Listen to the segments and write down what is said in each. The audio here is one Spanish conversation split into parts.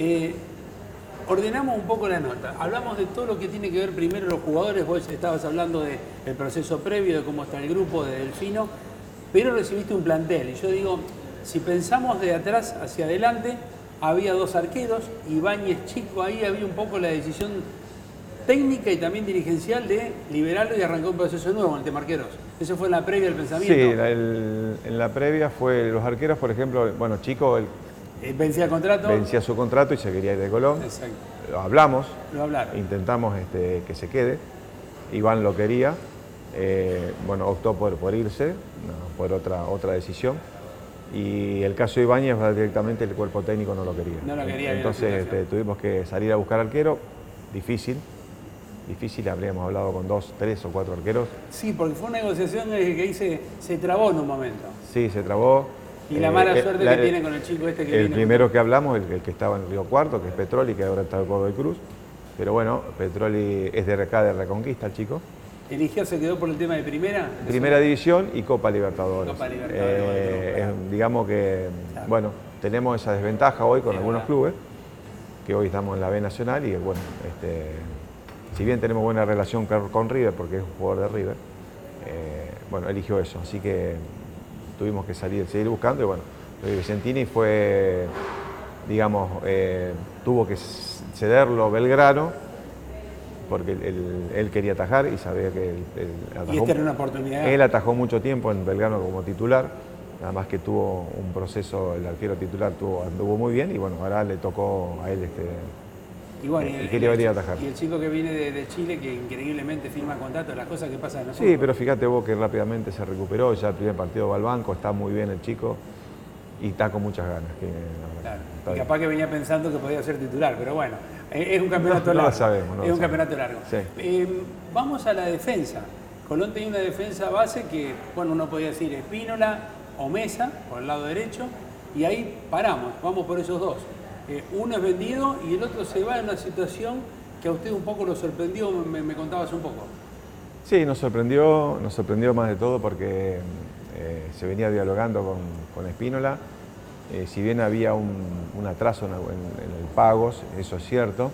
Eh, ordenamos un poco la nota. Hablamos de todo lo que tiene que ver primero los jugadores. Vos estabas hablando del proceso previo, de cómo está el grupo, de Delfino, pero recibiste un plantel. Y yo digo, si pensamos de atrás hacia adelante, había dos arqueros, Ibáñez Chico, ahí había un poco la decisión técnica y también dirigencial de liberarlo y arrancar un proceso nuevo en el tema arqueros. Eso fue en la previa del pensamiento. Sí, en la previa fue los arqueros, por ejemplo, bueno, Chico, el vencía el contrato. Vencía su contrato y se quería ir de Colón. Exacto. Lo hablamos. Lo hablaron. Intentamos este, que se quede. Iván lo quería. Eh, bueno, optó por, por irse, por otra, otra decisión. Y el caso de Ibáñez directamente el cuerpo técnico no lo quería. No lo quería. Entonces este, tuvimos que salir a buscar arquero. Difícil. Difícil, habríamos hablado con dos, tres o cuatro arqueros. Sí, porque fue una negociación que hice, se trabó en un momento. Sí, se trabó. Y la mala eh, suerte que tiene con el chico este que El primero que hablamos, el, que estaba en Río Cuarto, que es Petroli, que ahora está en Córdoba Cruz. Pero bueno, Petroli es de acá de Reconquista, el chico. ¿Eligió, se quedó por el tema de primera? Primera división y Copa Libertadores. Copa Libertadores. Eh, digamos que, bueno, tenemos esa desventaja hoy con algunos clubes, que hoy estamos en la B Nacional y bueno, este, si bien tenemos buena relación con River, porque es un jugador de River, eh, bueno, eligió eso. Así que tuvimos que salir, seguir buscando y bueno, Vicentini fue, digamos, eh, tuvo que cederlo Belgrano porque él, quería atajar y sabía que él, atajó, y esta era una oportunidad. Él atajó mucho tiempo en Belgrano como titular, nada más que tuvo un proceso, el arquero titular tuvo, anduvo muy bien y bueno, ahora le tocó a él este, y, bueno, y, quería venir a atajar. Y el chico que viene de, Chile, que increíblemente firma contrato, las cosas que pasan en Sí, pero fíjate vos que rápidamente se recuperó, ya el primer partido va al banco, está muy bien el chico y está con muchas ganas. claro. Y capaz que venía pensando que podía ser titular, pero bueno, es un campeonato largo. No lo sabemos. es un campeonato largo. Em, vamos a la defensa. Colón tenía una defensa base que, bueno, uno podía decir Espínola o Mesa, por el lado derecho, y ahí paramos, vamos por esos dos. Eh, uno es vendido y el otro se va en una situación que a usted un poco lo sorprendió, me, contabas un poco. Sí, nos sorprendió, nos sorprendió más de todo porque eh, se venía dialogando con, Espínola. Eh, si bien había un, atraso en, en, el pagos, eso es cierto,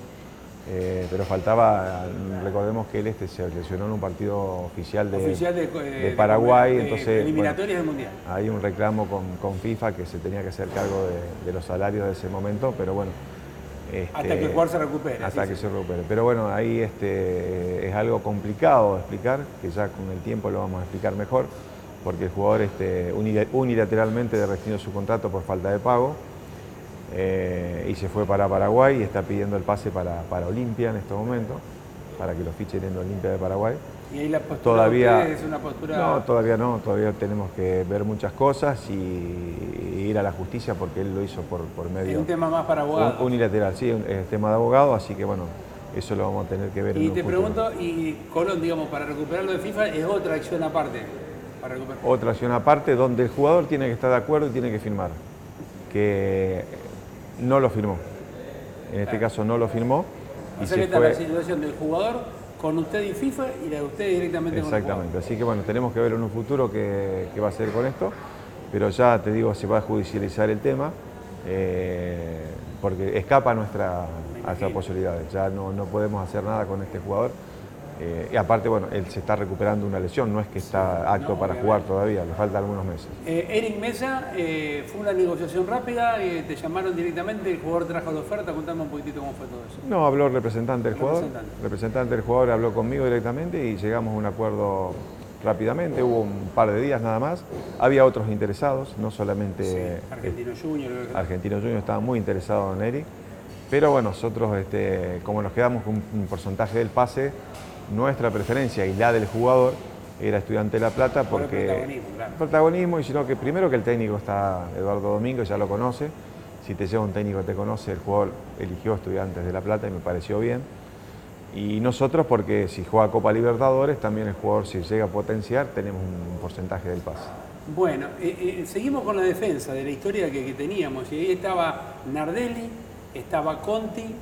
eh, pero faltaba, recordemos que él este se lesionó en un partido oficial de, Paraguay, entonces eliminatorias del Mundial. Hay un reclamo con, FIFA que se tenía que hacer cargo de, los salarios de ese momento, pero bueno. hasta que el jugador se recupere. Hasta que se recupere. Pero bueno, ahí este, es algo complicado de explicar, que ya con el tiempo lo vamos a explicar mejor, porque el jugador este, unilateralmente rescindió su contrato por falta de pago. Eh, y se fue para Paraguay y está pidiendo el pase para, para Olimpia en este momento, para que lo fichen en Olimpia de Paraguay. ¿Y ahí la postura todavía, es una postura...? No, todavía no, todavía tenemos que ver muchas cosas y, ir a la justicia porque él lo hizo por, por medio... Es un tema más para abogados. unilateral, sí, es tema de abogado, así que bueno, eso lo vamos a tener que ver. Y te pregunto, y Colón, digamos, para recuperarlo de FIFA es otra acción aparte. Para otra acción aparte donde el jugador tiene que estar de acuerdo y tiene que firmar. Que no lo firmó. En este caso no lo firmó. Y se está la situación del jugador con usted y FIFA y la de usted directamente con Exactamente, así que bueno, tenemos que ver en un futuro qué, va a hacer con esto, pero ya te digo, se va a judicializar el tema, eh, porque escapa a nuestra, a nuestras posibilidades, ya no, no podemos hacer nada con este jugador. Eh, y aparte, bueno, él se está recuperando una lesión, no es que está apto para jugar todavía, le faltan algunos meses. Eh, Eric Mesa, eh, fue una negociación rápida, te llamaron directamente, el jugador trajo la oferta, contame un poquitito cómo fue todo eso. No, habló el representante del jugador, representante del jugador habló conmigo directamente y llegamos a un acuerdo rápidamente, hubo un par de días nada más, había otros interesados, no solamente... Argentino Junior. Argentino Junior estaba muy interesado en Eric, pero bueno, nosotros este, como nos quedamos con un porcentaje del pase, nuestra preferencia y la del jugador era Estudiante de La Plata porque... protagonismo, claro. Protagonismo, y sino que primero que el técnico está Eduardo Domingo, ya lo conoce. Si te lleva un técnico que te conoce, el jugador eligió Estudiantes de La Plata y me pareció bien. Y nosotros porque si juega Copa Libertadores, también el jugador si llega a potenciar, tenemos un porcentaje del pase. Bueno, eh, eh, seguimos con la defensa de la historia que, que teníamos. Y ahí estaba Nardelli, estaba Conti,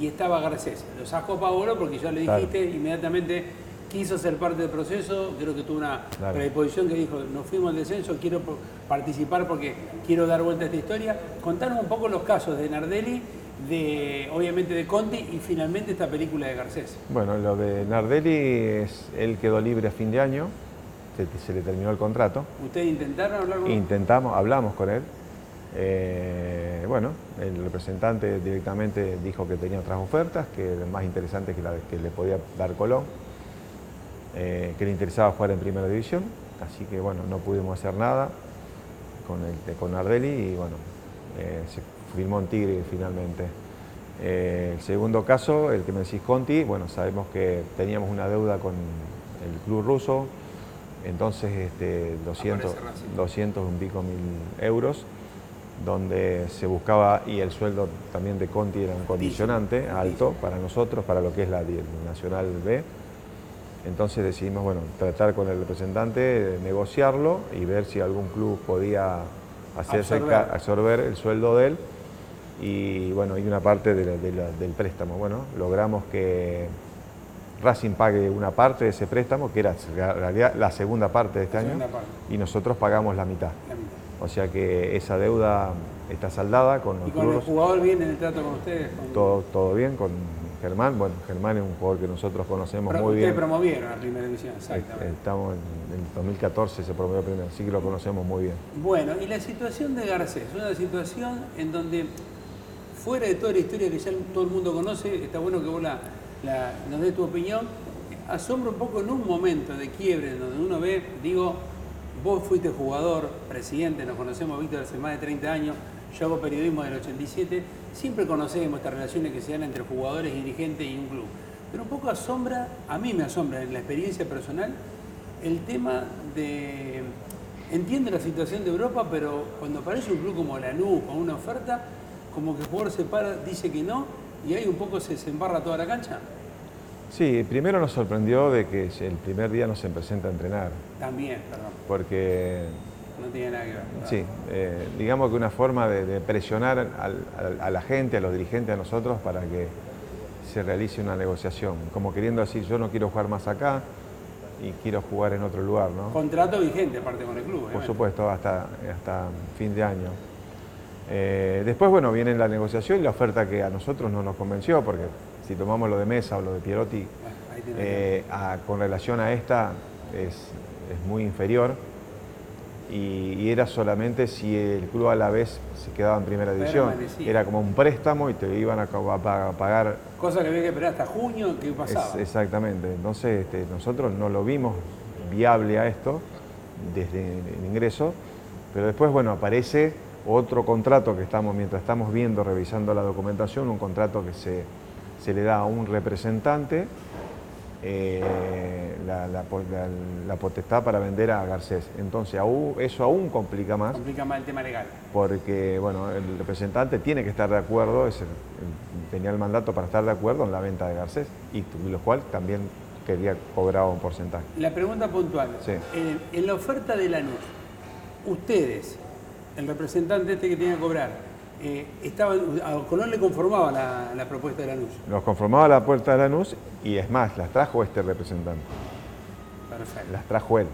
y estaba Garcés. Lo sacó Paolo porque ya le dijiste, inmediatamente quiso ser parte del proceso, creo que tuvo una predisposición que dijo, nos fuimos al descenso, quiero participar porque quiero dar vuelta a esta historia. Contanos un poco los casos de Nardelli de, obviamente, de Conti y finalmente esta película de Garcés. Bueno, lo de Nardelli es, él quedó libre a fin de año, se, le terminó el contrato. ¿Ustedes intentaron hablar con él? Intentamos, hablamos con él. Eh, bueno, el representante directamente dijo que tenía otras ofertas, que era más interesante que la que le podía dar Colón, eh, que le interesaba jugar en primera división, así que bueno, no pudimos hacer nada con, el, con Nardelli y bueno, eh, se firmó en Tigre finalmente. el segundo caso, el que me decís Conti, bueno, sabemos que teníamos una deuda con el club ruso, entonces este, 200, 200 un pico mil euros donde se buscaba, y el sueldo también de Conti era un condicionante alto para nosotros, para lo que es la Nacional B. Entonces decidimos, bueno, tratar con el representante, negociarlo y ver si algún club podía hacerse absorber. el sueldo de él y bueno, y una parte del préstamo. Bueno, logramos que Racing pague una parte de ese préstamo, que era en realidad la segunda parte de este año, y nosotros pagamos la mitad. O sea que esa deuda está saldada con los ¿Y con el jugador bien en el trato con ustedes? Todo, todo bien con Germán. Bueno, Germán es un jugador que nosotros conocemos muy bien. Ustedes promovieron la primera división, exactamente. Estamos en, el 2014 se promovió primero, así que lo conocemos muy bien. Bueno, y la situación de Garcés, una situación en donde, fuera de toda la historia que ya todo el mundo conoce, está bueno que vos la, nos des tu opinión, asombra un poco en un momento de quiebre en donde uno ve, digo, Vos fuiste jugador, presidente, nos conocemos, Víctor, hace más de 30 años, yo hago periodismo del 87, siempre conocemos estas relaciones que se dan entre jugadores, dirigentes y un club. Pero un poco asombra, a mí me asombra en la experiencia personal, el tema de... Entiendo la situación de Europa, pero cuando aparece un club como Lanús con una oferta, como que el jugador se para, dice que no, y ahí un poco se, se embarra toda la cancha. Sí, primero nos sorprendió de que el primer día no se presenta a entrenar. También, perdón. Porque... No tiene nada que ver. Sí, eh, digamos que una forma de, presionar a la gente, a los dirigentes, a nosotros, para que se realice una negociación. Como queriendo decir, yo no quiero jugar más acá y quiero jugar en otro lugar, ¿no? Contrato vigente aparte con el club. Por supuesto, hasta, hasta fin de año. Eh, después, bueno, viene la negociación y la oferta que a nosotros no nos convenció, porque si tomamos lo de Mesa o lo de Pierotti, eh, con relación a esta es, muy inferior. Y, era solamente si el club a la vez se quedaba en primera división. Era como un préstamo y te iban a, pagar. Cosa que había que esperar hasta junio, ¿qué pasaba? exactamente. Entonces este, nosotros no lo vimos viable a esto desde el ingreso, pero después, bueno, aparece otro contrato que estamos, mientras estamos viendo, revisando la documentación, un contrato que se se le da a un representante eh, la, potestad para vender a Garcés. Entonces eso aún complica más. Complica más el tema legal. Porque bueno, el representante tiene que estar de acuerdo, tenía el mandato para estar de acuerdo en la venta de Garcés, y lo cual también quería cobrar un porcentaje. La pregunta puntual. En, en, la oferta de Lanús, ustedes, el representante este que tiene que cobrar, eh, estaba, a Colón le conformaba la, propuesta de Lanús. Nos conformaba la puerta de Lanús y es más, las trajo este representante. Perfecto. Las trajo él.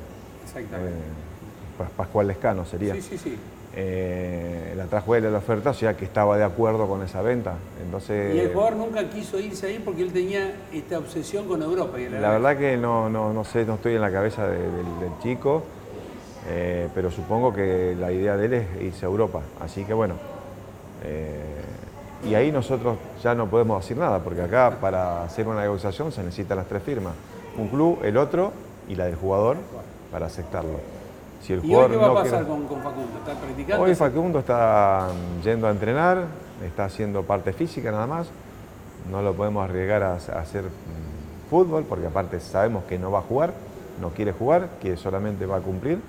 Exactamente. Eh, Pascual Lescano sería. Sí, sí, sí. Eh, la trajo él a la oferta, o sea que estaba de acuerdo con esa venta. Entonces, y el jugador nunca quiso irse ahí porque él tenía esta obsesión con Europa. la, verdad que no, no, no, sé, no estoy en la cabeza del chico, pero supongo que la idea de él es irse a Europa. Así que bueno, eh, y ahí nosotros ya no podemos decir nada, porque acá para hacer una negociación se necesitan las tres firmas. Un club, el otro y la del jugador para aceptarlo. Si el ¿Y hoy qué va a pasar con, Facundo? ¿Está practicando? Hoy Facundo está yendo a entrenar, está haciendo parte física nada más. No lo podemos arriesgar a, hacer mm, fútbol, porque aparte sabemos que no va a jugar, no quiere jugar, que solamente va a cumplir.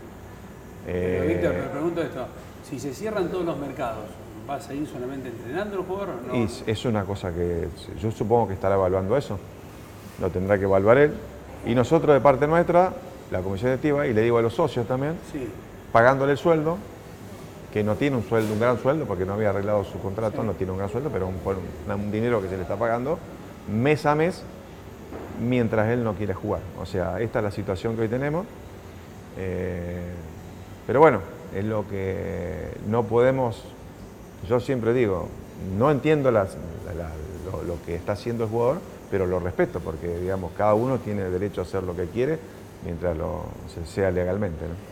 Pero, Víctor, me pregunto esto, si se cierran todos los mercados, ¿Va a seguir solamente entrenando el jugador o no? es una cosa que yo supongo que estará evaluando eso. Lo tendrá que evaluar él. Y nosotros de parte nuestra, la comisión directiva, y le digo a los socios también, pagándole el sueldo, que no tiene un sueldo, un gran sueldo, porque no había arreglado su contrato, no tiene un gran sueldo, pero un, dinero que se le está pagando mes a mes mientras él no quiere jugar. O sea, esta es la situación que hoy tenemos. Eh, pero bueno, es lo que no podemos yo siempre digo, no entiendo lo, que está haciendo el jugador, pero lo respeto porque digamos cada uno tiene derecho a hacer lo que quiere mientras lo sea legalmente.